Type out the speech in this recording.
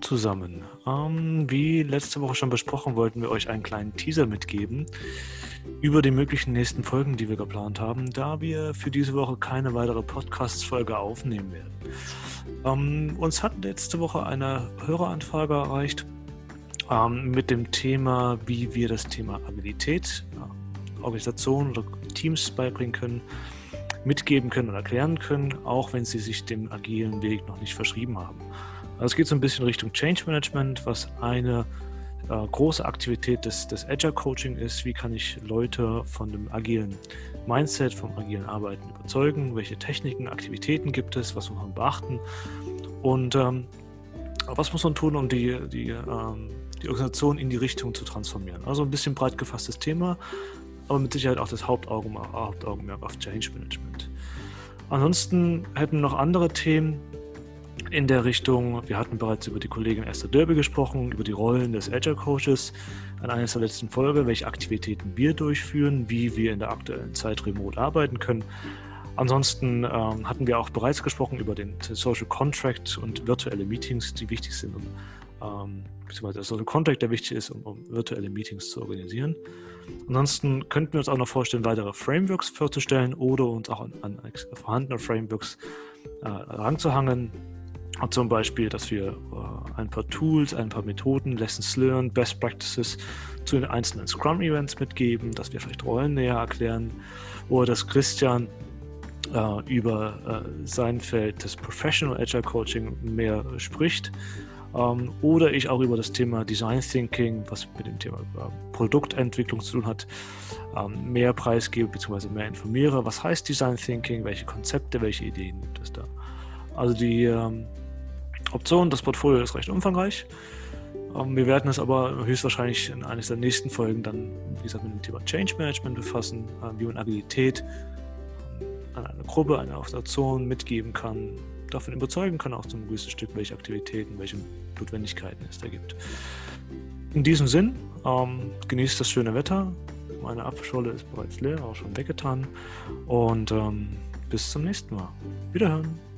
zusammen. Ähm, wie letzte Woche schon besprochen, wollten wir euch einen kleinen Teaser mitgeben über die möglichen nächsten Folgen, die wir geplant haben, da wir für diese Woche keine weitere Podcast-Folge aufnehmen werden. Ähm, uns hat letzte Woche eine Höreranfrage erreicht ähm, mit dem Thema, wie wir das Thema Agilität, äh, Organisation oder Teams beibringen können, mitgeben können und erklären können, auch wenn sie sich dem agilen Weg noch nicht verschrieben haben. Also es geht so ein bisschen Richtung Change Management, was eine äh, große Aktivität des, des Agile Coaching ist. Wie kann ich Leute von dem agilen Mindset, vom agilen Arbeiten überzeugen? Welche Techniken, Aktivitäten gibt es? Was muss man beachten? Und ähm, was muss man tun, um die, die, ähm, die Organisation in die Richtung zu transformieren? Also ein bisschen breit gefasstes Thema, aber mit Sicherheit auch das Hauptaugenmerk, Hauptaugenmerk auf Change Management. Ansonsten hätten noch andere Themen, in der Richtung. Wir hatten bereits über die Kollegin Esther Derby gesprochen, über die Rollen des Agile Coaches an einer der letzten Folge, welche Aktivitäten wir durchführen, wie wir in der aktuellen Zeit remote arbeiten können. Ansonsten ähm, hatten wir auch bereits gesprochen über den Social Contract und virtuelle Meetings, die wichtig sind, um, ähm, beziehungsweise der Social Contract, der wichtig ist, um, um virtuelle Meetings zu organisieren. Ansonsten könnten wir uns auch noch vorstellen, weitere Frameworks vorzustellen oder uns auch an, an vorhandene Frameworks äh, ranzuhangen, zum Beispiel, dass wir äh, ein paar Tools, ein paar Methoden, Lessons Learned, Best Practices zu den einzelnen Scrum-Events mitgeben, dass wir vielleicht Rollen näher erklären oder dass Christian äh, über äh, sein Feld des Professional Agile Coaching mehr spricht ähm, oder ich auch über das Thema Design Thinking, was mit dem Thema äh, Produktentwicklung zu tun hat, ähm, mehr preisgebe bzw. mehr informiere. Was heißt Design Thinking? Welche Konzepte, welche Ideen gibt es da? Also die ähm, Optionen. Das Portfolio ist recht umfangreich. Ähm, wir werden es aber höchstwahrscheinlich in eines der nächsten Folgen dann, wie gesagt, mit dem Thema Change Management befassen, äh, wie man Agilität ähm, an eine Gruppe, eine Organisation mitgeben kann, davon überzeugen kann, auch zum gewissen Stück, welche Aktivitäten, welche Notwendigkeiten es da gibt. In diesem Sinn, ähm, genießt das schöne Wetter. Meine Apfelscholle ist bereits leer, auch schon weggetan. Und ähm, bis zum nächsten Mal. Wiederhören.